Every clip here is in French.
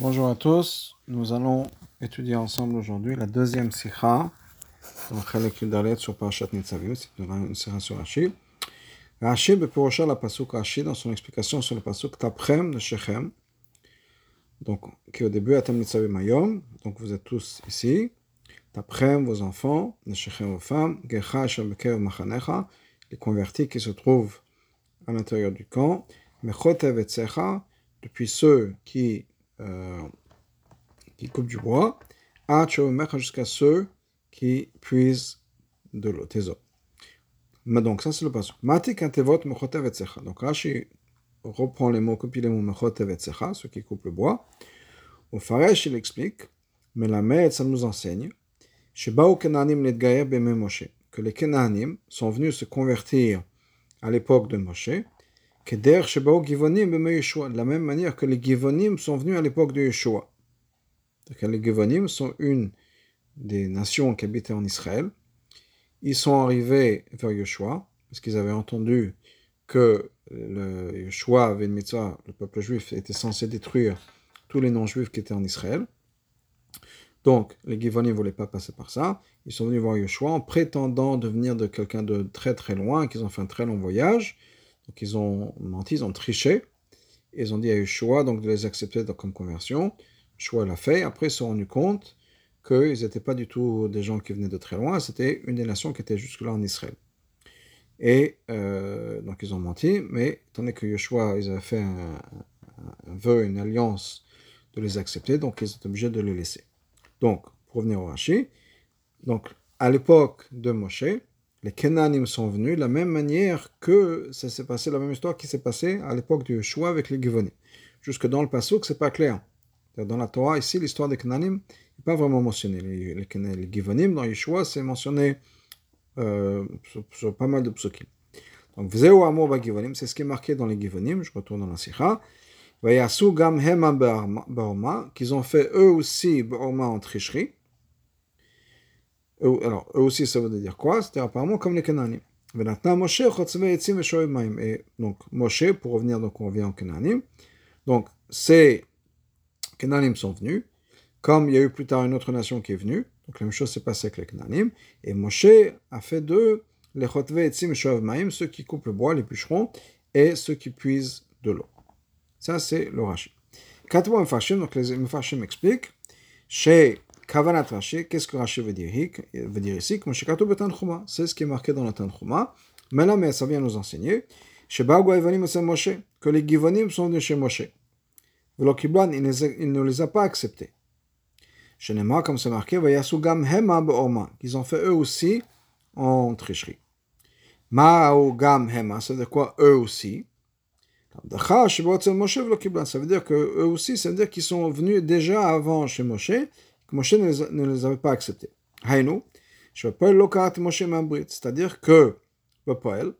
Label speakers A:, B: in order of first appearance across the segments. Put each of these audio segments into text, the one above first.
A: Bonjour à tous, nous allons étudier ensemble aujourd'hui la deuxième sikha, donc Chalek Yudalet sur Parashat Nitzavim, c'est une sikha sur Rashi. Rashi Bepurosha la pasuk Rashi dans son explication sur le pasuk Taprem de Shechem, donc qui au début Atam Nitzavim Ayom, donc vous êtes tous ici, Taprem vos enfants, de Shechem vos femmes, Gecha Machanecha, les convertis qui se trouvent à l'intérieur du camp, Mechotev et depuis ceux qui euh, qui coupe du bois, jusqu'à ceux qui puisent de l'eau, tes eaux. Mais donc, ça c'est le passage. Matik antevot mechotev Donc, Rashi reprend les mots, copie les mots mechotev ceux qui coupent le bois. Au Faresh, il explique, mais la mère, ça nous enseigne, que les Kenanim sont venus se convertir à l'époque de Moshe, de la même manière que les Givonim sont venus à l'époque de Yeshua. Les Givonim sont une des nations qui habitaient en Israël. Ils sont arrivés vers Yeshua, parce qu'ils avaient entendu que le Yeshua avait le peuple juif était censé détruire tous les non-juifs qui étaient en Israël. Donc, les Givonim ne voulaient pas passer par ça. Ils sont venus voir Yeshua en prétendant devenir de quelqu'un de très très loin, qu'ils ont fait un très long voyage. Donc ils ont menti, ils ont triché. Ils ont dit à Yeshua donc de les accepter comme conversion. Yeshua l'a fait. Après, ils se sont rendus compte qu'ils n'étaient pas du tout des gens qui venaient de très loin. C'était une des nations qui était jusque-là en Israël. Et euh, donc ils ont menti. Mais donné que Yeshua, ils avaient fait un, vœu, une alliance de les accepter, donc ils étaient obligés de les laisser. Donc, pour revenir au Rashi, donc à l'époque de Moshe, les Kenanim sont venus de la même manière que ça s'est passé, la même histoire qui s'est passée à l'époque du Yeshua avec les Givonim. Jusque dans le Passouk, c'est pas clair. Dans la Torah, ici, l'histoire des Kenanim n'est pas vraiment mentionnée. Les, Givonim, dans Yeshua, c'est mentionné euh, sur, pas mal de psukim. Donc, Vzeu Amor Givonim, c'est ce qui est marqué dans les Givonim, je retourne dans la Sikha. Vayasu Gam Hema Baoma, qu'ils ont fait eux aussi Baoma en tricherie alors, eux aussi, ça veut dire quoi? C'était apparemment comme les Cananim. Et donc, Moshe, pour revenir, donc on revient en Cananim. Donc, ces Cananim sont venus, comme il y a eu plus tard une autre nation qui est venue. Donc, la même chose s'est passée avec les Cananim. Et Moshe a fait d'eux les Chotve Etzim Maim, ceux qui coupent le bois, les bûcherons, et ceux qui puisent de l'eau. Ça, c'est le Rashi. Katwa Mfashim, donc les Mfashim expliquent, chez Kavanat Rashi, qu'est-ce que Rashi veut dire, veut dire ici C'est ce qui est marqué dans la Tanchuma. Maintenant, mais ça vient nous enseigner que les Givonim sont venus chez Moshe. Il ne les a pas acceptés. Pas comme c'est marqué, qu'ils ont fait eux aussi en tricherie. Ma'u gam hema, veut dire quoi eux aussi? Ça veut dire que eux aussi, ça veut dire qu'ils sont venus déjà avant chez Moshe, que Moshe ne les, avait pas acceptés. Haïnou, peux lokat Moshe Mambrit, c'est-à-dire que le poël,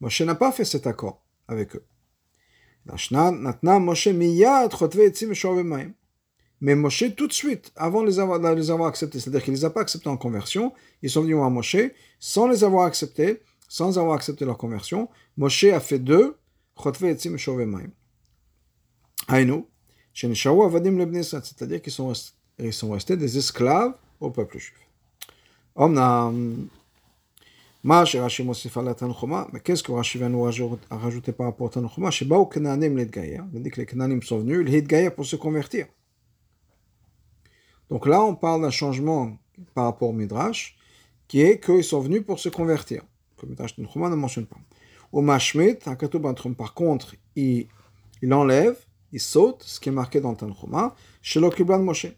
A: Moshe n'a pas fait cet accord avec eux. Mais Moshe, tout de suite, avant de les avoir, acceptés, c'est-à-dire qu'il ne les a pas acceptés en conversion, ils sont venus à Moshe sans les avoir acceptés, sans avoir accepté leur conversion. Moshe a fait d'eux c'est-à-dire qu'ils sont et ils sont restés des esclaves au peuple juif. Omnam, rajouter par rapport à Tanchuma? Sheba ou Kenanim l'Edgaïa, on dit que les Kenanim sont venus, l'Edgaïa pour se convertir. Donc là, on parle d'un changement par rapport au Midrash, qui est qu'ils sont venus pour se convertir. Que Midrash Tanchuma ne mentionne pas. Au Mashmit, par contre, il, il enlève, il saute, ce qui est marqué dans le chez l'Okiblan Moshe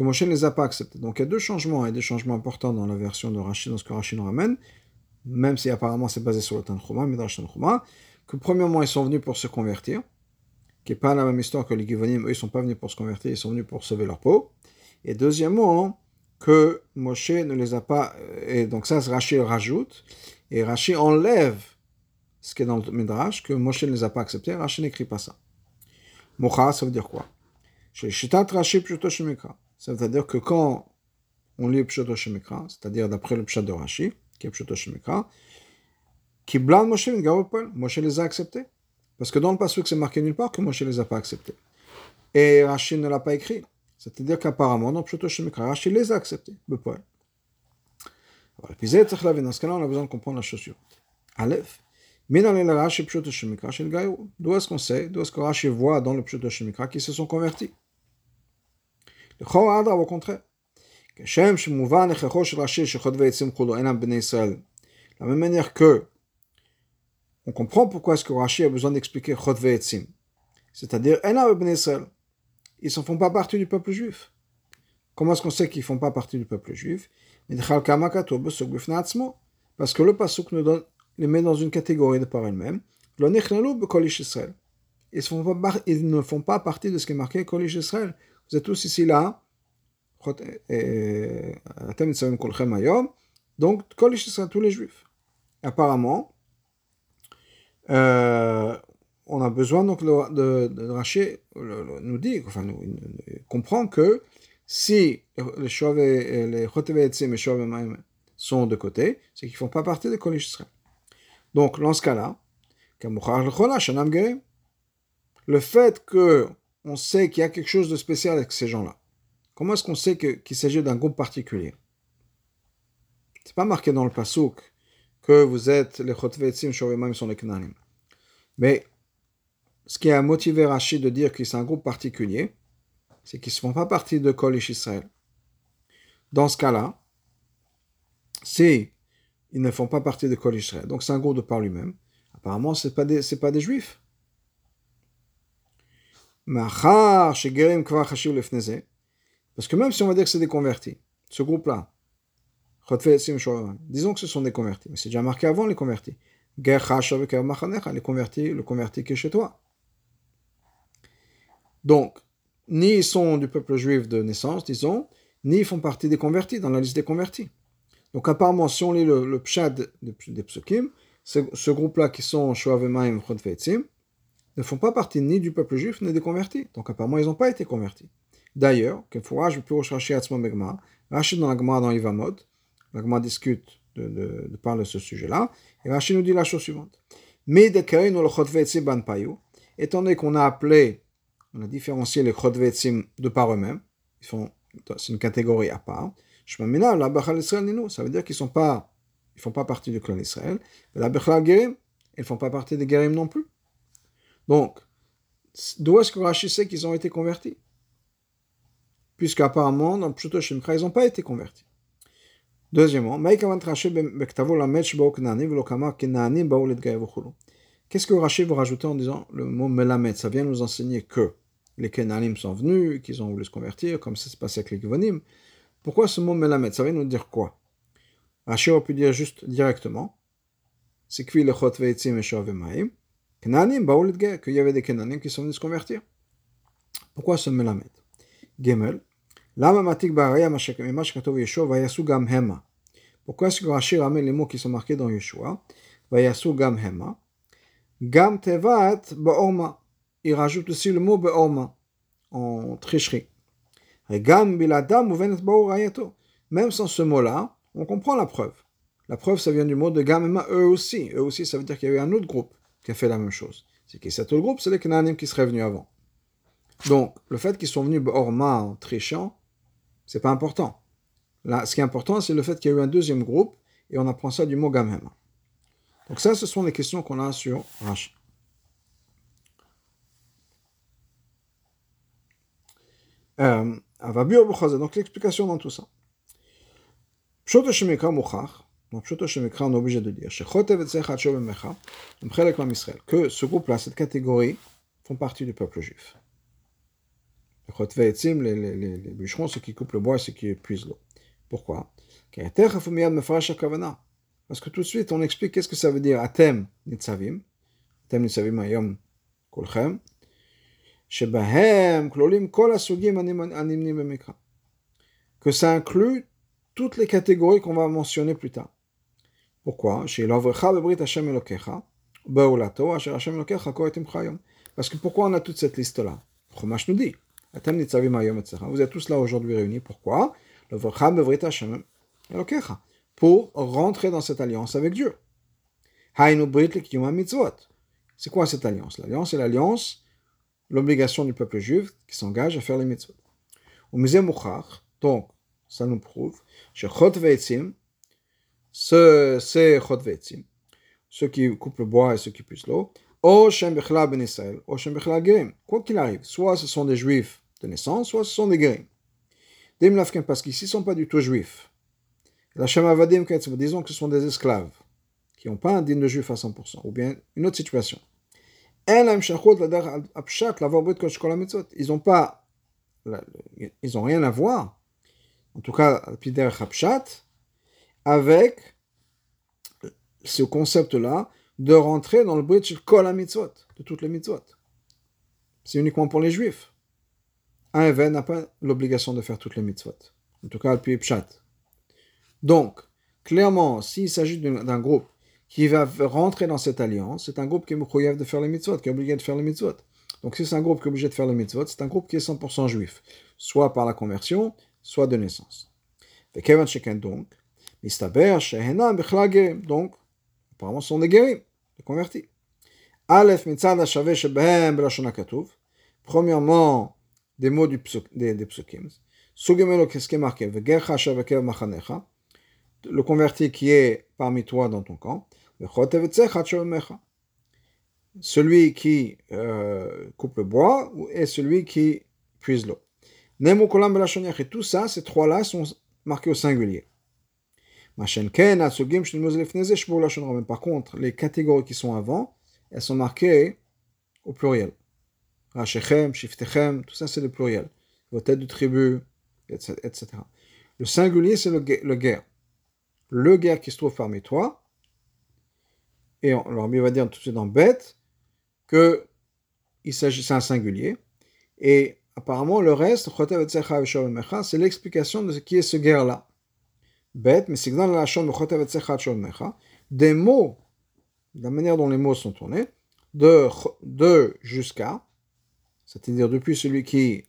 A: que Moshe ne les a pas acceptés. Donc il y a deux changements, et des changements importants dans la version de Rachid, dans ce que Rachid nous ramène, même si apparemment c'est basé sur le Tanchuma, Midrash Tanchuma, que premièrement ils sont venus pour se convertir, qui n'est pas la même histoire que les Givonim, eux ils sont pas venus pour se convertir, ils sont venus pour sauver leur peau. Et deuxièmement, que Moshe ne les a pas, et donc ça Rachid rajoute, et Rachid enlève ce qui est dans le Midrash, que Moshe ne les a pas acceptés, Rachid n'écrit pas ça. Mocha, ça veut dire quoi? Rachid Shemekra. C'est-à-dire que quand on lit Pshoto Shemikra, c'est-à-dire d'après le Pshat de Rashi, qui est Pshoto Shemikra, Moshe Moshe les a acceptés. Parce que dans le passage c'est marqué nulle part que Moshe les a pas acceptés. et Rashi ne l'a pas écrit. C'est-à-dire qu'apparemment, dans Pshuto Shemikra, Rashi les a acceptés, poème. Alors, dans ce cas-là, on a besoin de comprendre la chose suivante. Aleph, D'où est-ce qu'on sait, d'où est-ce que Rashi voit dans le Pshuto Shemikra qu'ils se sont convertis? Contraire. La même manière que on comprend pourquoi est-ce que Rashi a besoin d'expliquer Etzim. C'est-à-dire, ils ne font pas partie du peuple juif. Comment est-ce qu'on sait qu'ils ne font pas partie du peuple juif? Parce que le Pasuk nous les met dans une catégorie de par elle-même. Ils ne font pas partie de ce qui est marqué Kolish Israël. Vous êtes tous ici là. Donc, tous les juifs. Apparemment, on a besoin donc de, de, nous dit, enfin, nous, comprend que si les Shoav les Chotevé et Shoav sont de côté, c'est qu'ils ne font pas partie de Kolish Israël. Donc, dans ce cas-là, le fait que on sait qu'il y a quelque chose de spécial avec ces gens-là, comment est-ce qu'on sait qu'il s'agit d'un groupe particulier? C'est pas marqué dans le Pasuk que vous êtes les Chotvetzim, Shovemaim sont les Knanim. Mais ce qui a motivé Rachid de dire que c'est un groupe particulier, c'est qu'ils ne font pas partie de Kolish Israël. Dans ce cas-là, si ils ne font pas partie de Kolish Israël, donc c'est un groupe de par lui-même, apparemment ce n'est pas, des, pas des juifs. Parce que même si on va dire que c'est des convertis, ce groupe-là, disons que ce sont des convertis, mais c'est déjà marqué avant les convertis les convertis, le converti qui est chez toi. Donc, ni ils sont du peuple juif de naissance, disons, ni ils font partie des convertis, dans la liste des convertis. Donc, apparemment, si on lit le, pshad des psukim, ce, groupe-là qui sont Shoavemaim, Chodvetzim, ne font pas partie ni du peuple juif, ni des convertis. Donc, apparemment, ils n'ont pas été convertis. D'ailleurs, Rashi dans la Gemara dans Ivamod, la Gemara discute de, de, de parler de ce sujet-là. Et Rachid nous dit la chose suivante. Mais de étant donné qu'on a appelé, on a différencié les chodvetzim de par eux-mêmes, c'est une catégorie à part. Ça veut dire qu'ils sont pas, ils font pas partie du clan d'Israël. La Gerim, ils font pas partie des Gerim non plus. Donc, d'où est-ce que Rachid sait qu'ils ont été convertis? Puisqu'apparemment, dans Pshuto Shemkra, ils n'ont pas été convertis. Deuxièmement, Qu'est-ce que Rachid veut rajouter en disant le mot melamed? Ça vient nous enseigner que les Kenanim sont venus, qu'ils ont voulu se convertir, comme ça se passait avec les Givonim. Pourquoi ce mot melamed? Ça vient nous dire quoi? Rachid aurait pu dire juste directement c'est qu'il y avait des Kenanim qui sont venus se convertir. Pourquoi ce melamed Gemel. Pourquoi est-ce que Rashi ramène les mots qui sont marqués dans Yeshua? Gam hema. Gam tevat ba'orma. Il rajoute aussi le mot ba'orma en tricherie. Gam biladam uvenet ba'orayato. Même sans ce mot-là, on comprend la preuve. La preuve, ça vient du mot de gam hema, eux aussi. Eux aussi, ça veut dire qu'il y a eu un autre groupe qui a fait la même chose. C'est que cet autre groupe, c'est les Canaanim qui seraient venus avant. Donc, le fait qu'ils sont venus ba'orma en trichant, c'est pas important. Là, ce qui est important, c'est le fait qu'il y a eu un deuxième groupe, et on apprend ça du mot Gamhem. Donc ça, ce sont les questions qu'on a sur Rashi. Euh, donc l'explication dans tout ça. Donc on est obligé de dire, que ce groupe-là, cette catégorie, font partie du peuple juif les, les, les, les bûcherons, ceux qui coupent le bois ceux qui épuisent l'eau. Pourquoi Parce que tout de suite, on explique qu'est-ce que ça veut dire Atem nitzavim, Atem nitzavim ayom kolchem, shebahem klolim kol asugim animnim. Que ça inclut toutes les catégories qu'on va mentionner plus tard. Pourquoi? Parce que pourquoi on a toute cette liste-là? Chumash nous dit vous êtes tous là aujourd'hui réunis. Pourquoi? Pour rentrer dans cette alliance avec Dieu. C'est quoi cette alliance? L'alliance, c'est l'alliance l'obligation du peuple juif qui s'engage à faire les mitzvot. Donc, ça nous prouve, Chotvetzim, ce, c'est Chotvetzim, ceux qui coupent le bois et ceux qui puissent l'eau, O Shem Ben Israël, O Shem Gerim. Quoi qu'il arrive, soit ce sont des juifs de naissance, soit ce sont des Gerim. Dim Lafken, parce qu'ici, ils ne sont pas du tout juifs. La Shem Avadim disons que ce sont des esclaves, qui n'ont pas un digne de juif à 100%, ou bien une autre situation. Ils n'ont pas, ils n'ont rien à voir, en tout cas, avec ce concept-là de rentrer dans le bridge kol mitzvot, de toutes les mitzvot. C'est uniquement pour les juifs. Un événement n'a pas l'obligation de faire toutes les mitzvot. En tout cas, le pshat. Donc, clairement, s'il s'agit d'un groupe qui va rentrer dans cette alliance, c'est un groupe qui est de faire les mitzvot, qui est obligé de faire les mitzvot. Donc, si c'est un groupe qui est obligé de faire les mitzvot, c'est un groupe qui est 100% juif, soit par la conversion, soit de naissance. donc, donc, apparemment, ce sont des guéris, des convertis. Aleph mitzad shavé shebehem belashon Premièrement, des mots du psuk, des, des psukim. Sugemelo, qu'est-ce qui shavekev machanecha. Le converti qui est parmi toi dans ton camp. Celui qui euh, coupe le bois et celui qui puise l'eau. Nemo kolam belashon Et tout ça, ces trois-là sont marqués au singulier. Par contre, les catégories qui sont avant, elles sont marquées au pluriel. Rachechem, Shiftechem, tout ça c'est le pluriel. Vos têtes de tribu, etc. Le singulier, c'est le, le guerre. Le guerre qui se trouve parmi toi. Et on, alors, va dire tout de suite dans bête que c'est un singulier. Et apparemment, le reste, c'est l'explication de ce qui est ce guerre-là. Bête, mais c'est la des mots, la manière dont les mots sont tournés, de, de jusqu'à, c'est-à-dire depuis celui qui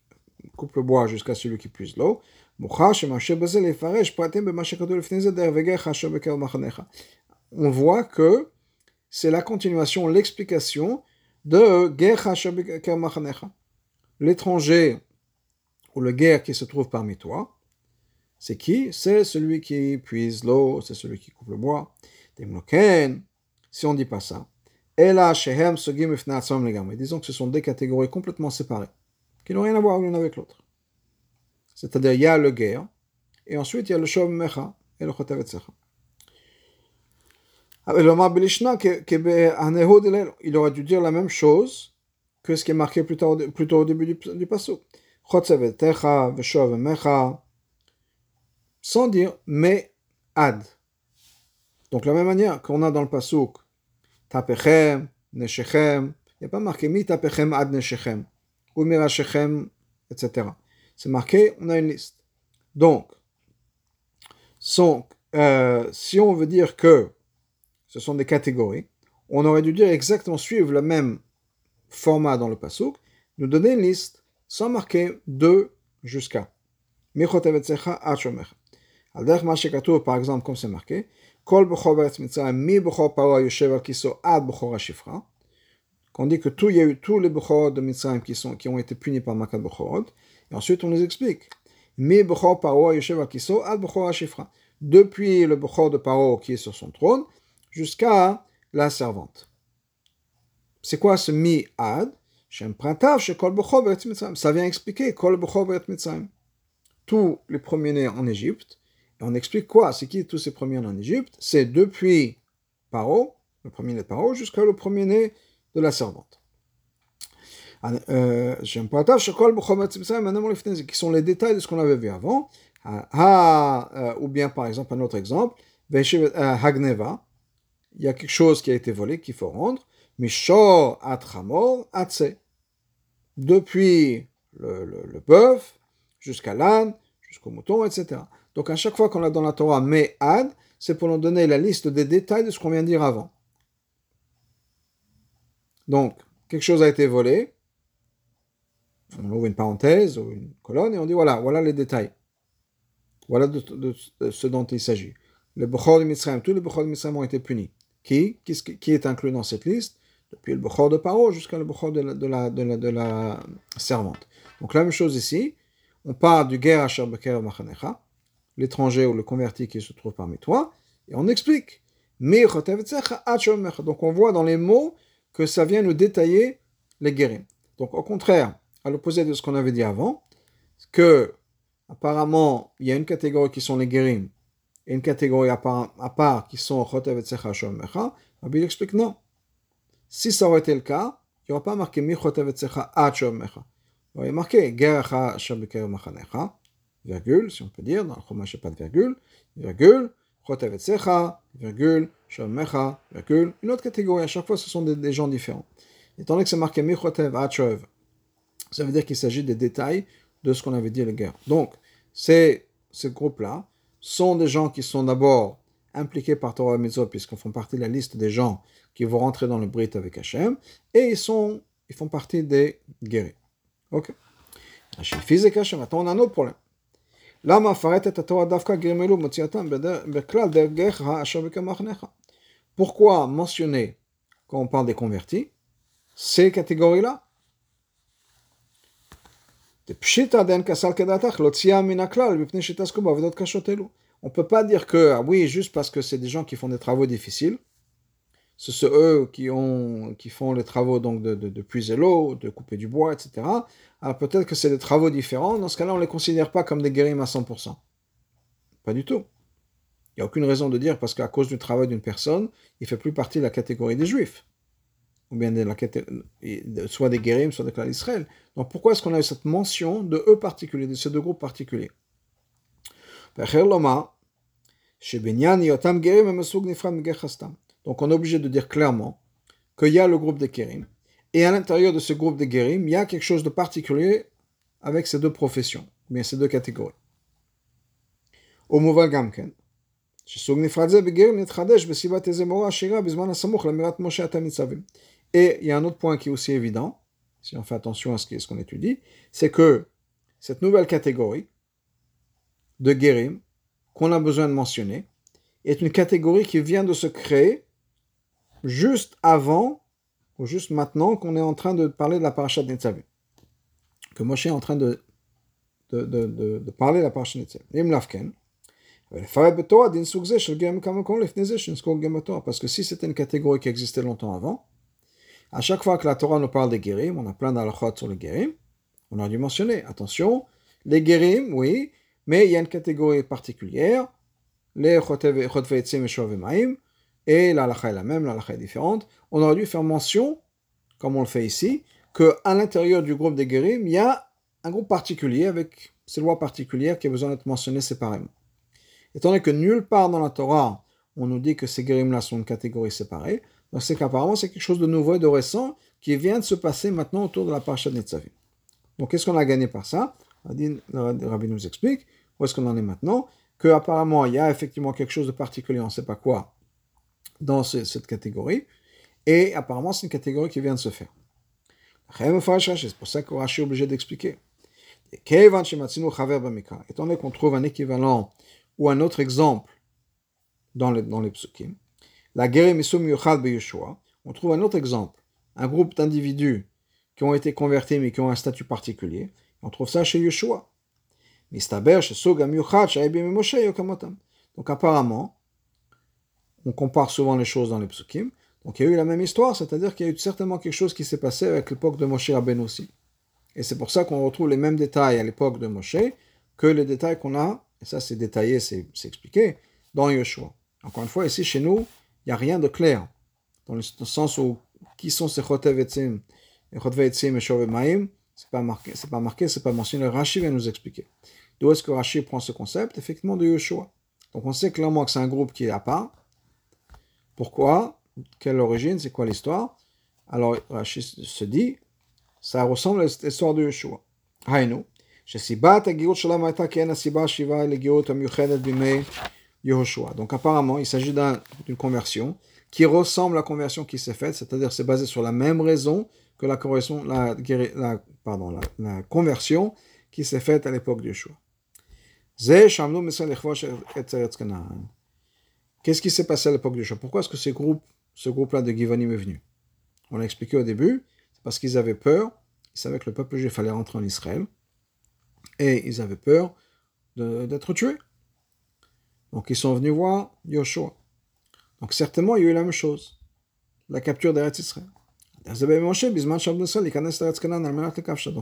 A: coupe le bois jusqu'à celui qui puise l'eau, on voit que c'est la continuation, l'explication de L'étranger ou le guerre qui se trouve parmi toi, c'est qui? C'est celui qui puise l'eau, c'est celui qui coupe le bois. Si on ne dit pas ça, disons que ce sont des catégories complètement séparées, qui n'ont rien à voir l'une avec l'autre. C'est-à-dire, il y a le guerre, et ensuite il y a le Shov Mecha et le Chotavet Secha. Il aurait dû dire la même chose que ce qui est marqué plus tôt, au début du, du passage sans dire mais ad. Donc, la même manière qu'on a dans le pasouk tapechem, neshechem, il n'y a pas marqué mi tapechem ad neshechem, ou mirashechem, etc. C'est marqué, on a une liste. Donc, euh, si on veut dire que ce sont des catégories, on aurait dû dire exactement suivre le même format dans le pasouk, nous donner une liste sans marquer de jusqu'à. Par exemple, comme c'est marqué, Kol Bechor Mi Bechor Bechor. Qu'on dit que tout, il y a eu tous les Bechor de Mitzrayim qui, sont, qui ont été punis par Makat Bechorot. Et ensuite, on nous explique. Mi Bechor Paro Yoshev Al Kiso Ad Bechor Ashifra. Depuis le Bechor de Paro qui est sur son trône, jusqu'à la servante. C'est quoi ce Mi Ad Shem Prantav, Shekol Bechor Beretz Mitzrayim. Ça vient expliquer Kol Bechor Beretz Mitzrayim. Tous les premiers-nés en Égypte, on explique quoi? C'est qui tous ces premiers-nés en Égypte? C'est depuis Paro, le premier-né de Paro, jusqu'à le premier-né de la servante. Qui sont les détails de ce qu'on avait vu avant. Euh, ou bien, par exemple, un autre exemple, euh, Hagneva, il y a quelque chose qui a été volé qu'il faut rendre. Mishor atramor atse. Depuis le, le, le bœuf jusqu'à l'âne, jusqu'au mouton, etc. Donc à chaque fois qu'on a dans la Torah ad, c'est pour nous donner la liste des détails de ce qu'on vient de dire avant. Donc, quelque chose a été volé, on ouvre une parenthèse ou une colonne et on dit voilà, voilà les détails. Voilà ce dont il s'agit. Les Bechor de Mitzrayim, tous les Bechor de Mitzrayim ont été punis. Qui, qui, est inclus dans cette liste? Depuis le Bechor de Paro jusqu'à le Bechor de la, servante. Donc la même chose ici, on parle du Ger Asher Beker Machanecha, l'étranger ou le converti qui se trouve parmi toi, et on explique. Donc on voit dans les mots que ça vient nous détailler les guérim. Donc au contraire, à l'opposé de ce qu'on avait dit avant, que apparemment il y a une catégorie qui sont les guérim et une catégorie à part, qui sont Rabbi explique non. Si ça aurait été le cas, il n'y aurait pas marqué Mi. Il aurait marqué virgule, si on peut dire, dans le Chumash, pas de virgule, virgule, Chotev et virgule, Mecha, virgule, une autre catégorie. À chaque fois, ce sont des, gens différents. Étant donné que c'est marqué Mi Chotev ça veut dire qu'il s'agit des détails de ce qu'on avait dit à la guerre. Donc, ces, ces groupes-là sont des gens qui sont d'abord impliqués par Torah Mitzvot, puisqu'ils font partie de la liste des gens qui vont rentrer dans le Brit avec Hachem, et ils, sont, ils font partie des guéris. Ok physique Hachem, maintenant on a un autre problème. Pourquoi mentionner, quand on parle des convertis, ces catégories-là? On ne peut pas dire que, ah oui, juste parce que c'est des gens qui font des travaux difficiles, ce sont eux qui, ont, qui font les travaux donc de, de, puiser l'eau, de couper du bois, etc. Alors peut-être que c'est des travaux différents. Dans ce cas-là, on ne les considère pas comme des guérims à 100%. Pas du tout. Il n'y a aucune raison de dire parce qu'à cause du travail d'une personne, il ne fait plus partie de la catégorie des juifs ou bien de la, soit des guérim, soit des clans d'Israël. Donc pourquoi est-ce qu'on a eu cette mention de eux particuliers, de ces deux groupes particuliers? Donc on est obligé de dire clairement qu'il y a le groupe des guérim, et à l'intérieur de ce groupe des guérim, il y a quelque chose de particulier avec ces deux professions, bien ces deux catégories. Et il y a un autre point qui est aussi évident, si on fait attention à ce qu'on étudie, c'est que cette nouvelle catégorie de guérim qu'on a besoin de mentionner est une catégorie qui vient de se créer juste avant ou juste maintenant qu'on est en train de parler de la paracha de Netzavim. Que Moshe est en train de, de, de, de, parler de la paracha de Netzavim. Parce que si c'était une catégorie qui existait longtemps avant, à chaque fois que la Torah nous parle des guérim, on a plein d'alachot sur les guérim, on a dû mentionner, attention, les guérim, oui, mais il y a une catégorie particulière, les chotveetzim et et l'alacha est la même, l'alacha est différente. On aurait dû faire mention, comme on le fait ici, qu'à l'intérieur du groupe des guérim, il y a un groupe particulier avec ces lois particulières qui a besoin d'être mentionnées séparément. Étant donné que nulle part dans la Torah, on nous dit que ces guérim-là sont une catégorie séparée, donc c'est qu'apparemment c'est quelque chose de nouveau et de récent qui vient de se passer maintenant autour de la parasha de Netzavim. Donc qu'est-ce qu'on a gagné par ça? Le Rabbi nous explique où est-ce qu'on en est maintenant, qu'apparemment il y a effectivement quelque chose de particulier, on ne sait pas quoi, dans cette catégorie, et apparemment c'est une catégorie qui vient de se faire. C'est pour ça que Rashi est obligé d'expliquer. Étant donné qu'on trouve un équivalent ou un autre exemple dans les, dans les psukim, la guerre on trouve un autre exemple, un groupe d'individus qui ont été convertis mais qui ont un statut particulier. On trouve ça chez Yeshua. Donc apparemment, on compare souvent les choses dans les psukim. Donc il y a eu la même histoire, c'est-à-dire qu'il y a eu certainement quelque chose qui s'est passé avec l'époque de Moshe Rabbeinu aussi. Et c'est pour ça qu'on retrouve les mêmes détails à l'époque de Moshe que les détails qu'on a, et ça c'est détaillé, c'est expliqué, dans Yeshua. Encore une fois, ici chez nous, il n'y a rien de clair. Dans le sens où, qui sont ces Chotev Etzim, et Etzim et Shove Maim, c'est pas marqué, c'est pas marqué, c'est pas mentionné. Rashi vient nous expliquer. D'où est-ce que Rashi prend ce concept? Effectivement, de Yeshua. Donc on sait clairement que c'est un groupe qui est à part. Pourquoi? Quelle origine? C'est quoi l'histoire? Alors Rachid se dit, ça ressemble à l'histoire de Yeshua. Haïnou. Donc apparemment, il s'agit d'une conversion qui ressemble à la conversion qui s'est faite, c'est-à-dire c'est basé sur la même raison que la, la, la, la conversion qui s'est faite à l'époque de Yeshua. Qu'est-ce qui s'est passé à l'époque de Yeshua Pourquoi est-ce que ce groupe, ce groupe-là de Givonim est venu? On l'a expliqué au début, c'est parce qu'ils avaient peur, ils savaient que le peuple juif allait rentrer en Israël, et ils avaient peur d'être tués. Donc ils sont venus voir Yoshua. Donc certainement, il y a eu la même chose, la capture d'Eretz Israël. Donc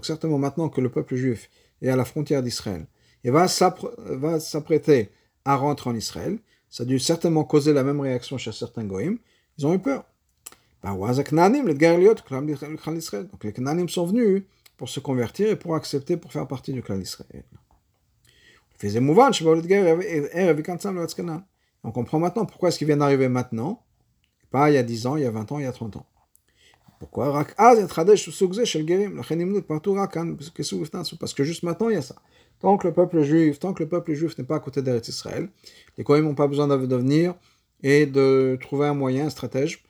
A: certainement maintenant que le peuple juif est à la frontière d'Israël et va s'apprêter à rentrer en Israël, ça a dû certainement causer la même réaction chez certains goïms. Ils ont eu peur. Donc les Kananim sont venus pour se convertir et pour accepter, pour faire partie du clan d'Israël. On comprend maintenant pourquoi est-ce qu'ils viennent d'arriver maintenant, pas il y a 10 ans, il y a 20 ans, il y a 30 ans. Pourquoi Parce que juste maintenant, il y a ça. Tant que le peuple juif, tant que le peuple juif n'est pas à côté d'Eretz Israël, les Kohen n'ont pas besoin de venir et de trouver un moyen, un stratège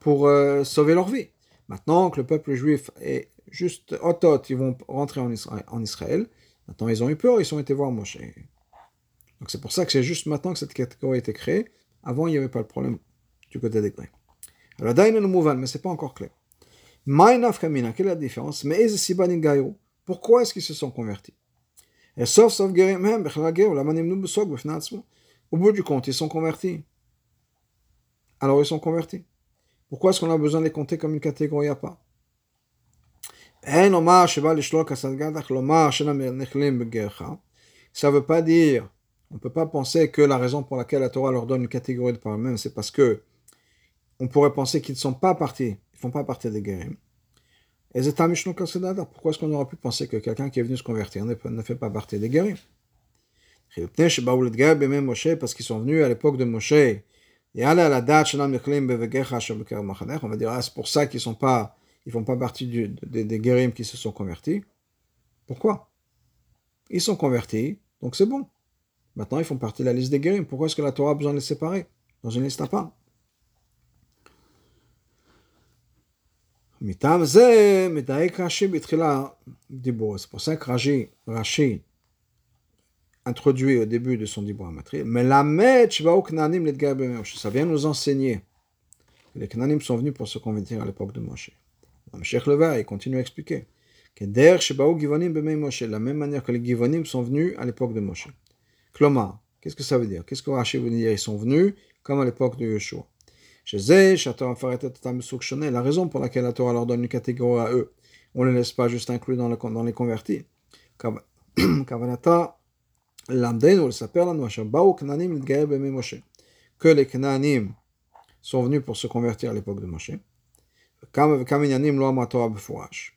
A: pour euh, sauver leur vie. Maintenant que le peuple juif est juste autot, ils vont rentrer en Israël, en Israël. Maintenant, ils ont eu peur, ils ont été voir Moshe. Donc c'est pour ça que c'est juste maintenant que cette catégorie a été créée. Avant, il n'y avait pas le problème du côté des Grecs. Alors, Daïn Mouvan, mais c'est pas encore clair. Maïnaf Kamina, quelle est la différence? Mais Pourquoi est-ce qu'ils se sont convertis? Et sauf, sauf Au bout du compte, ils sont convertis. Alors, ils sont convertis. Pourquoi est-ce qu'on a besoin de les compter comme une catégorie à part? Ça ne veut pas dire, on ne peut pas penser que la raison pour laquelle la Torah leur donne une catégorie de par même c'est parce que on pourrait penser qu'ils ne sont pas partis, ils ne font pas partie des guérim. Et pourquoi est-ce qu'on aurait pu penser que quelqu'un qui est venu se convertir ne, fait pas partie des guérim Parce qu'ils sont venus à l'époque de Moshe. On va dire, ah, c'est pour ça qu'ils ne sont pas ils font pas partie des, des qui se sont convertis. Pourquoi? Ils sont convertis, donc c'est bon. Maintenant, ils font partie de la liste des guérim. Pourquoi est-ce que la Torah a besoin de les séparer? Dans une liste à part. C'est pour ça que Rashi, Rashi introduit au début de son Dibor Matri, mais la ça vient nous enseigner que les Knanim sont venus pour se convertir à l'époque de Moshe. Cheikh Leva, il continue à expliquer que la même manière que les Givonim sont venus à l'époque de Moshe. Kloma, qu'est-ce que ça veut dire Qu'est-ce que Rashi veut dire Ils sont venus comme à l'époque de Yeshua. La raison pour laquelle la Torah leur donne une catégorie à eux, on ne les laisse pas juste inclus dans, le, dans les convertis. Que les Kananim sont venus pour se convertir à l'époque de Moshe.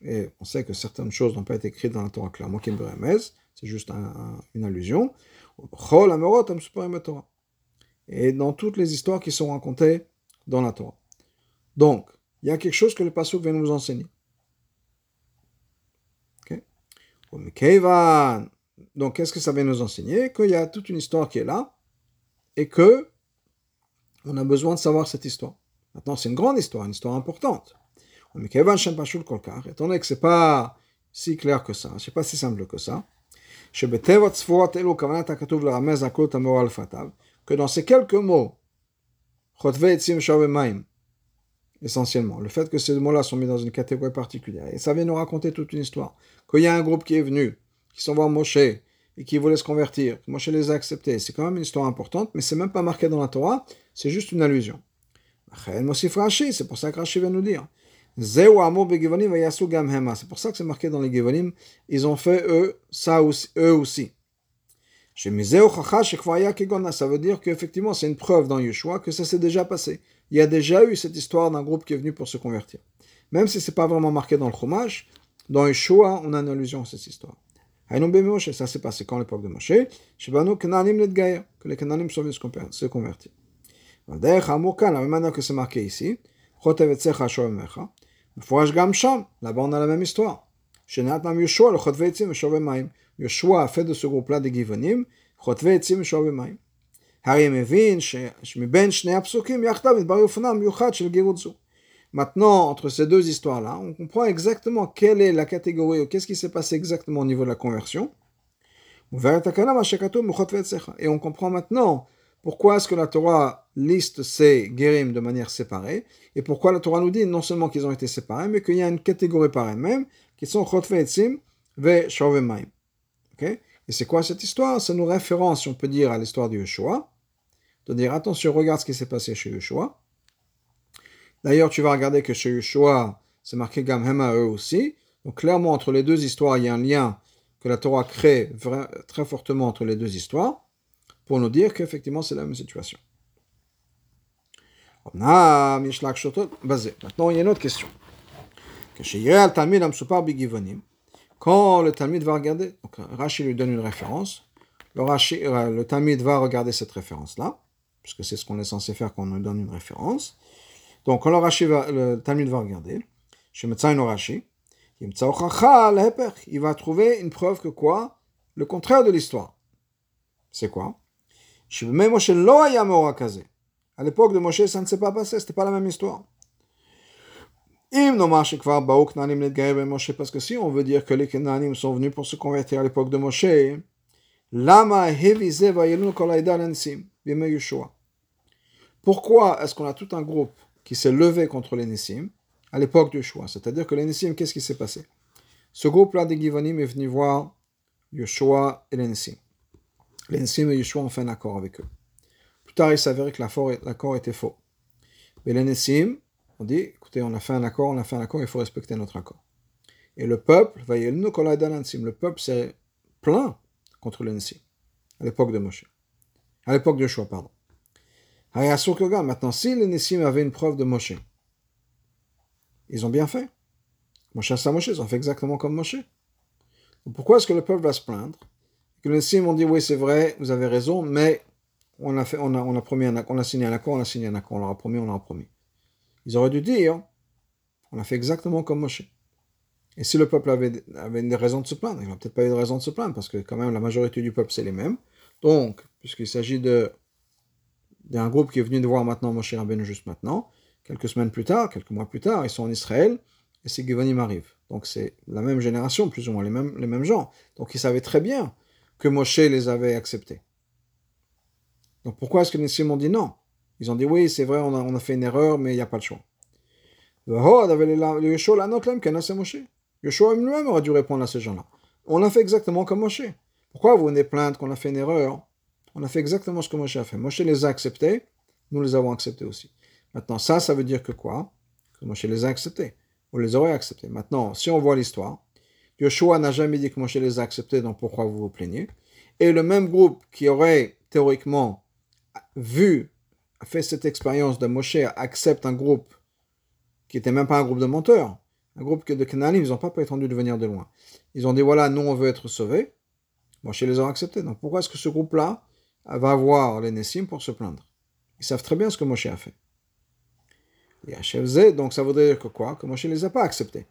A: Et on sait que certaines choses n'ont pas été écrites dans la Torah clairement, c'est juste une allusion. Et dans toutes les histoires qui sont racontées dans la Torah. Donc, il y a quelque chose que le Passouk vient nous enseigner. Donc, qu'est-ce que ça vient nous enseigner Qu'il y a toute une histoire qui est là et que on a besoin de savoir cette histoire? Maintenant, c'est une grande histoire, une histoire importante. Étant donné que ce n'est pas si clair que ça, ce n'est pas si simple que ça, que dans ces quelques mots, essentiellement, le fait que ces mots-là sont mis dans une catégorie particulière, et ça vient nous raconter toute une histoire, qu'il y a un groupe qui est venu, qui sont voir Moshe, et qui voulait se convertir, Moshe les a acceptés, c'est quand même une histoire importante, mais c'est même pas marqué dans la Torah, c'est juste une allusion. C'est pour ça que Rashi vient nous dire. C'est pour ça que c'est marqué dans les Gevonim. Ils ont fait eux, ça aussi, eux aussi. Ça veut dire qu'effectivement, c'est une preuve dans Yeshua que ça s'est déjà passé. Il y a déjà eu cette histoire d'un groupe qui est venu pour se convertir. Même si ce n'est pas vraiment marqué dans le Chumash, dans Yeshua, on a une allusion à cette histoire. Ça s'est passé quand l'époque de Moshe, que les Cananim sont venus se convertir. La même manière que c'est marqué ici, là-bas on a la même histoire. Yeshua a fait de ce groupe-là des Givonim, Maintenant, entre ces deux histoires-là, on comprend exactement quelle est la catégorie, qu'est-ce qui s'est passé exactement au niveau de la conversion. Et on comprend maintenant pourquoi est-ce que la Torah liste ces guérim de manière séparée Et pourquoi la Torah nous dit non seulement qu'ils ont été séparés, mais qu'il y a une catégorie par elle-même qui sont Chotve Etzim ve Et c'est quoi cette histoire? Ça nous référence, si on peut dire, à l'histoire de Yeshua. De dire attention, regarde ce qui s'est passé chez Yeshua. D'ailleurs, tu vas regarder que chez Yeshua, c'est marqué Gamhema eux aussi. Donc clairement, entre les deux histoires, il y a un lien que la Torah crée très fortement entre les deux histoires pour nous dire qu'effectivement c'est la même situation. Maintenant, il y a une autre question. Quand le Talmud va regarder, donc Rashi lui donne une référence, le, Rashi, euh, le Talmud va regarder cette référence-là, puisque c'est ce qu'on est censé faire quand on nous donne une référence. Donc quand le, Rashi va, le Talmud va regarder, chez Rashi, il va trouver une preuve que quoi? Le contraire de l'histoire. C'est quoi? À l'époque de Moshe, ça ne s'est pas passé, c'était pas la même histoire. Parce que si on veut dire que les Kenanim sont venus pour se convertir à l'époque de Moshe, pourquoi est-ce qu'on a tout un groupe qui s'est levé contre les Nissim à l'époque du choix C'est-à-dire que les Nissim, qu'est-ce qui s'est passé Ce groupe-là des Givonim est venu voir Yeshua et les Nissim. Les Nessim et Yeshua ont fait un accord avec eux. Plus tard, il s'avérait que l'accord était faux. Mais les Nessim ont dit, écoutez, on a fait un accord, on a fait un accord, il faut respecter notre accord. Et le peuple, le peuple s'est plaint contre les Nessim, à l'époque de Moshe. À l'époque de Yeshua, pardon. Maintenant, si les Nessim avaient une preuve de Moshe, ils ont bien fait. Moshe ça Moshe, ils ont fait exactement comme Moshe. pourquoi est-ce que le peuple va se plaindre? Que les Sim ont dit oui c'est vrai, vous avez raison, mais on a, fait, on a, on promis on a signé un accord, on a signé un accord, on leur a promis, on leur a promis. Ils auraient dû dire, on a fait exactement comme Moshe. Et si le peuple avait, avait des raisons de se plaindre, il n'a peut-être pas eu de raison de se plaindre, parce que quand même la majorité du peuple c'est les mêmes. Donc, puisqu'il s'agit de d'un groupe qui est venu de voir maintenant Moshe Rabbeinu juste maintenant, quelques semaines plus tard, quelques mois plus tard, ils sont en Israël, et ces Givonim arrivent. Donc c'est la même génération, plus ou moins les mêmes, les mêmes gens. Donc ils savaient très bien que Moshe les avait acceptés. Donc pourquoi est-ce que les Nissim ont dit non? Ils ont dit oui, c'est vrai, on a, fait une erreur, mais il n'y a pas de choix. Yeshua lui-même aurait dû répondre à ces gens-là. On a fait exactement comme Moshe. Pourquoi vous venez plaindre qu'on a fait une erreur? On a fait exactement ce que Moshe a fait. Moshe les a acceptés, nous les avons acceptés aussi. Maintenant, ça, ça veut dire que quoi? Que Moshe les a acceptés. On les aurait acceptés. Maintenant, si on voit l'histoire, Yoshua n'a jamais dit que Moshe les a acceptés, donc pourquoi vous vous plaignez? Et le même groupe qui aurait théoriquement vu, fait cette expérience de Moshe, accepte un groupe qui n'était même pas un groupe de menteurs, un groupe de Canaan, ils n'ont pas prétendu de venir de loin. Ils ont dit voilà, nous on veut être sauvés. Moshe les a acceptés. Donc pourquoi est-ce que ce groupe-là va voir les Nessim pour se plaindre? Ils savent très bien ce que Moshe a fait. Et donc ça voudrait dire que quoi? Que Moshe ne les a pas acceptés.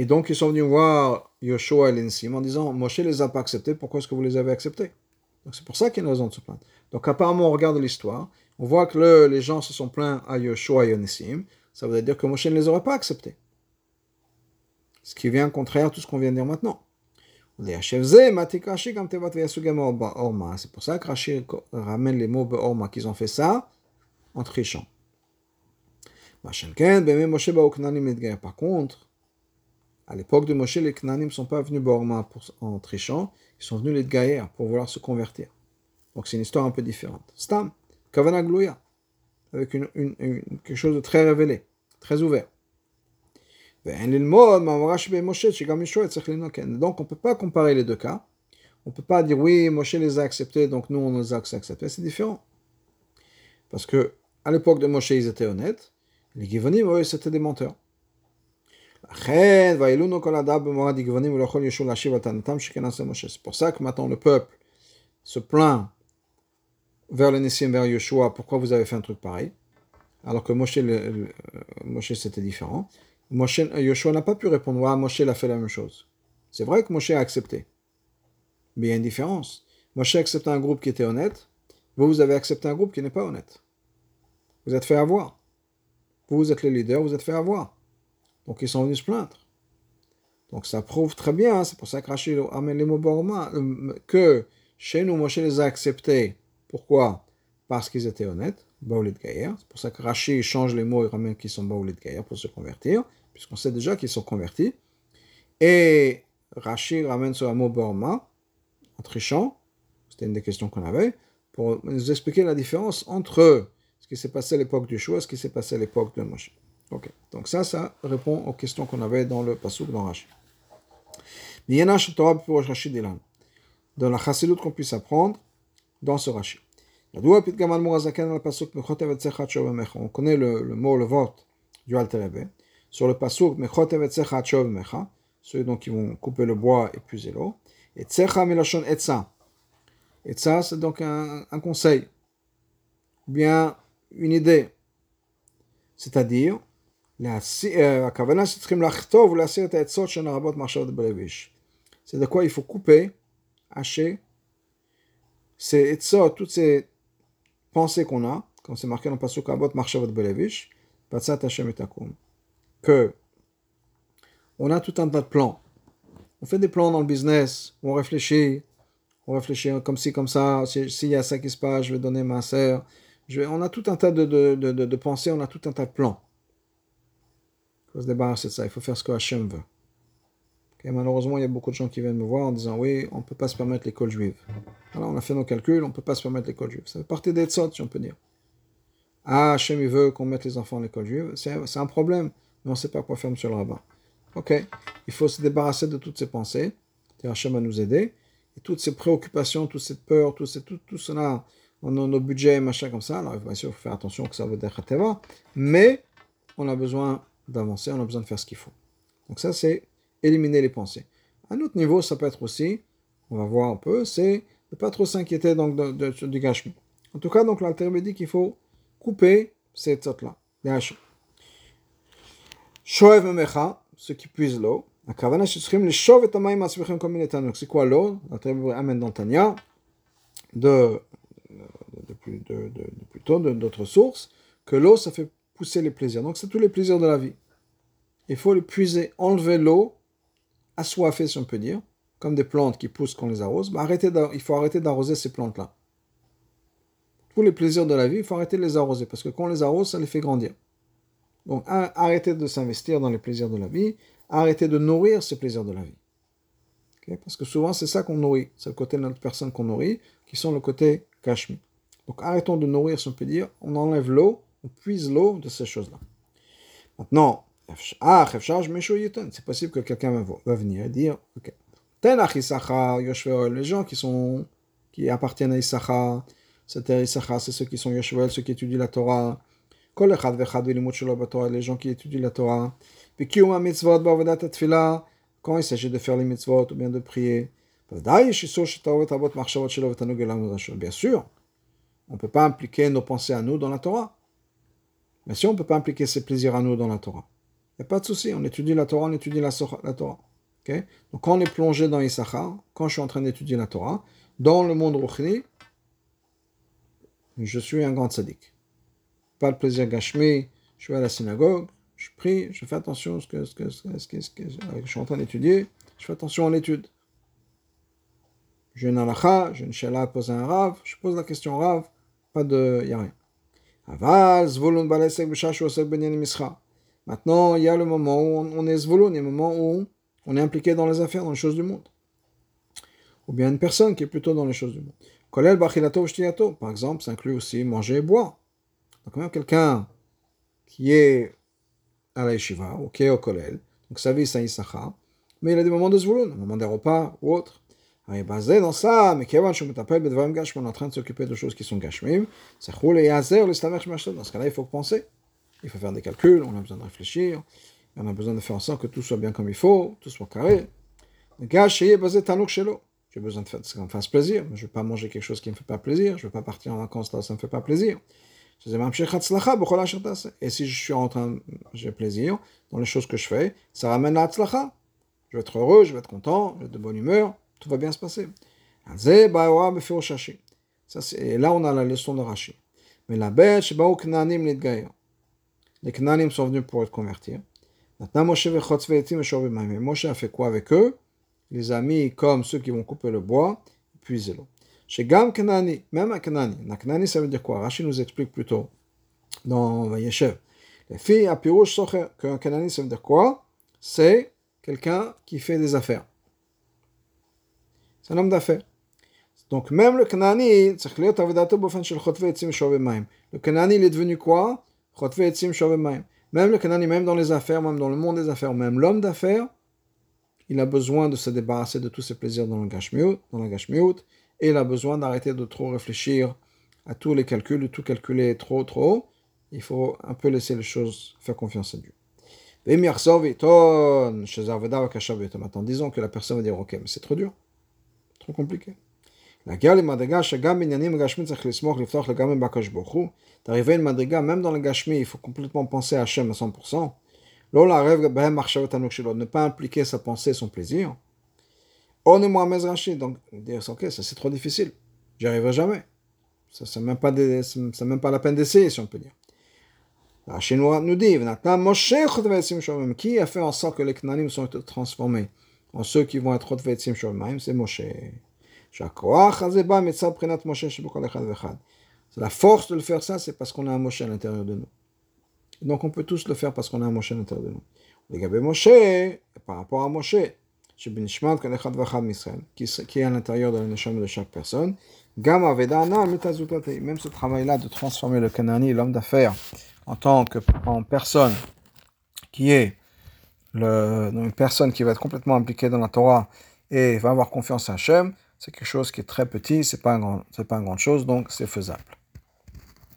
A: Et donc, ils sont venus voir Yoshua et l'Insim en disant Moshe les a pas acceptés, pourquoi est-ce que vous les avez acceptés? C'est pour ça qu'il y a une raison de se plaindre. Donc, apparemment, on regarde l'histoire, on voit que les gens se sont plaints à Yoshua et l'Insim, ça veut dire que Moshe ne les aurait pas acceptés. Ce qui vient contraire à tout ce qu'on vient de dire maintenant. C'est pour ça que Rashi ramène les mots Be'orma, qu'ils ont fait ça en trichant. Par contre, à l'époque de Moshe, les Knanim ne sont pas venus Borma en trichant, ils sont venus les Gaïr pour vouloir se convertir. Donc c'est une histoire un peu différente. Stam, Kavana Glouya, avec quelque chose de très révélé, très ouvert. Donc on ne peut pas comparer les deux cas. On ne peut pas dire oui, Moshe les a acceptés, donc nous on les a acceptés. C'est différent. Parce que à l'époque de Moshe, ils étaient honnêtes. Les Givonim, eux, c'était des menteurs. C'est pour ça que maintenant le peuple se plaint vers le Nissim, vers Yeshua, pourquoi vous avez fait un truc pareil Alors que Moshe, Moshe c'était différent. Moshe, Yeshua n'a pas pu répondre, ah, Moshe a fait la même chose. C'est vrai que Moshe a accepté. Mais il y a une différence. Moshe a accepté un groupe qui était honnête, vous, vous avez accepté un groupe qui n'est pas honnête. Vous êtes fait avoir. Vous, vous êtes le leader, vous êtes fait avoir. Donc ils sont venus se plaindre. Donc ça prouve très bien, c'est pour ça que Rachid amène les mots Borma, euh, que Chez nous, Moshe les a acceptés. Pourquoi? Parce qu'ils étaient honnêtes. Baoulit Gaïr. C'est pour ça que Rashi change les mots et ramène qu'ils sont Baoulit Gaïr pour se convertir, puisqu'on sait déjà qu'ils sont convertis. Et Rashi ramène un mot Borma, en trichant. C'était une des questions qu'on avait, pour nous expliquer la différence entre ce qui s'est passé à l'époque du choix et ce qui s'est passé à l'époque de Moshe. Ok, donc ça, ça répond aux questions qu'on avait dans le Passouk dans Rashi. Dans la chassidoute qu'on puisse apprendre dans ce Rashi. On connaît le, mot, le vote du Alter Sur le Pasuk, ceux donc qui vont couper le bois et puiser l'eau. Et Tsecha Milashon Etza. Etza, c'est donc un, un conseil, ou bien une idée. C'est-à-dire, c'est de quoi il faut couper, hacher, ces etzot, toutes ces pensées qu'on a, comme c'est marqué dans le Pasuk Abot Marshavot Belevish, Patsat Hashem Etakum, que on a tout un tas de plans. On fait des plans dans le business, on réfléchit, on réfléchit comme comme ça, a ça je donner ma on a tout un tas de, de, de, de, pensées, on a tout un tas de plans. Il faut se débarrasser de ça, il faut faire ce que Hachem veut. malheureusement, il y a beaucoup de gens qui viennent me voir en disant Oui, on ne peut pas se permettre l'école juive. Alors, on a fait nos calculs, on ne peut pas se permettre l'école juive. Ça fait partie des tsots, si on peut dire. Ah, Hachem, il veut qu'on mette les enfants à l'école juive. C'est un problème, mais on ne sait pas quoi faire, monsieur le rabbin. Ok, il faut se débarrasser de toutes ces pensées. Hachem va nous aider. Et toutes ces préoccupations, toute cette peur, tout, tout, tout cela, on a nos budgets, machin comme ça. Alors, bien sûr, il faut faire attention que ça va être Mais on a besoin d'avancer, on a besoin de faire ce qu'il faut. Donc, ça, c'est éliminer les pensées. Un autre niveau, ça peut être aussi, on va voir un peu, c'est de ne pas trop s'inquiéter donc de, du gâchement. En tout cas, donc l'alter dit qu'il faut couper ces tzotes-là, les hachis. Shoev mecha, ceux qui puisent l'eau. C'est quoi l'eau? La amène dans Tania de, de, de, de, plutôt d'autres sources, que l'eau, ça fait pousser les plaisirs. Donc c'est tous les plaisirs de la vie. Il faut le puiser, enlever l'eau, assoiffée si on peut dire, comme des plantes qui poussent quand on les arrose. Bah, arrêtez il faut arrêter d'arroser ces plantes-là. Tous les plaisirs de la vie, il faut arrêter de les arroser, parce que quand on les arrose, ça les fait grandir. Donc, arrêtez de s'investir dans les plaisirs de la vie, arrêtez de nourrir ces plaisirs de la vie. Parce que souvent, c'est ça qu'on nourrit. C'est le côté de notre personne qu'on nourrit, qui sont le côté kashmi. Donc, arrêtons de nourrir, si on peut dire. On enlève l'eau, on puise l'eau de ces choses-là. Maintenant, c'est possible que quelqu'un va, venir dire, ok, les gens qui sont qui appartiennent à Issachar, c'est ceux qui sont Yoshua, ceux qui étudient la Torah, les gens qui étudient la Torah, quand il s'agit de faire les mitzvot ou bien de prier, bien sûr, on ne peut pas impliquer nos pensées à nous dans la Torah. Mais si on ne peut pas impliquer ses plaisirs à nous dans la Torah, il n'y a pas de souci, on étudie la Torah, on étudie la, Torah. Donc quand on est plongé dans Issachar, quand je suis en train d'étudier la Torah, dans le monde Ruchni, je suis un grand sadique pas le plaisir gâchemé, je vais à la synagogue, je prie, je fais attention à ce que, ce que, ce que, ce que, je suis en train d'étudier, je fais attention à l'étude. J'ai une halakha, j'ai une shala à poser un rave, je pose la question rave, pas de. il n'y a rien. Maintenant, il y a le moment où on est zvulun, il y le moment où on est impliqué dans les affaires, dans les choses du monde. Ou bien une personne qui est plutôt dans les choses du monde. Kolel bachilato par exemple, ça inclut aussi manger et boire. Donc, même quelqu'un qui est à la yeshiva ou qui est au kollel, donc sa vie c'est Issachar, mais il a des moments de zvulun, un moment des repas ou autre. Alors, basé dans ça, mais Kevan Shumetapel Bedvarim Gashmon, on est en train de s'occuper de choses qui sont Gashmim, c'est Choul et Yazer, le Stamer Dans ce cas-là, il faut penser. Il faut faire des calculs, on a besoin de réfléchir, on a besoin de faire en sorte que tout soit bien comme il faut, tout soit carré. Gash est basé Tanouk Shelo. J'ai besoin de faire, ça me fasse plaisir, mais je ne vais pas manger quelque chose qui ne me fait pas plaisir, je ne vais pas partir en vacances là ça ne me fait pas plaisir. Et si je suis en train, j'ai plaisir dans les choses que je fais, ça ramène à Hatzlacha. Je vais être heureux, je vais être content, je vais être de bonne humeur, tout va bien se passer. Ça, et là, on a la leçon de Rashi. Mais la bête, les Knanim sont venus pour être convertir. Maintenant, Moshe a fait quoi avec eux? Les amis, comme ceux qui vont couper le bois, puiser l'eau. Chez Gam Kanani, même un Kanani. Un Kanani, ça veut dire quoi? Rachid nous explique plutôt dans Vayeshev. Les filles à Pirouche Socher, qu'un Kanani, ça veut dire quoi? C'est quelqu'un qui fait des affaires. C'est un homme d'affaires. Donc même le Kanani, le Kanani, il est devenu quoi? Même le Kanani, même dans les affaires, même dans le monde des affaires, même l'homme d'affaires, il a besoin de se débarrasser de tous ses plaisirs dans le gashmiut, dans la gashmiut, et il a besoin d'arrêter de trop réfléchir à tous les calculs, de tout calculer trop, trop. Il faut un peu laisser les choses, faire confiance à Dieu. Maintenant, disons que la personne va dire, ok, mais c'est trop dur, trop compliqué. D'arriver à une madriga, même dans le gashmi, il faut complètement penser à Hachem à 100%. Ne pas impliquer sa pensée, son plaisir. On est Mohamed Rachid, donc dire ok, ça c'est trop difficile, j'y arriverai jamais. Ça c'est même pas même pas la peine d'essayer, si on peut dire. Rachid nous dit, qui a fait en sorte que les Knanim sont transformés en ceux qui vont être Rotvetzim Shomaim, c'est Moshe. C'est la force de le faire c'est parce qu'on a un Moshe à l'intérieur de nous. Donc on peut tous le faire parce qu'on a un Moshe à l'intérieur de nous. Les Moshe, par rapport à Moshe, qui, est à l'intérieur de la de chaque personne, même ce travail-là de transformer le Kanani, l'homme d'affaires, en tant que en personne qui est une personne qui va être complètement impliquée dans la Torah et va avoir confiance à Hachem, c'est quelque chose qui est très petit, c'est pas un grand, c'est pas une grande chose, donc c'est faisable.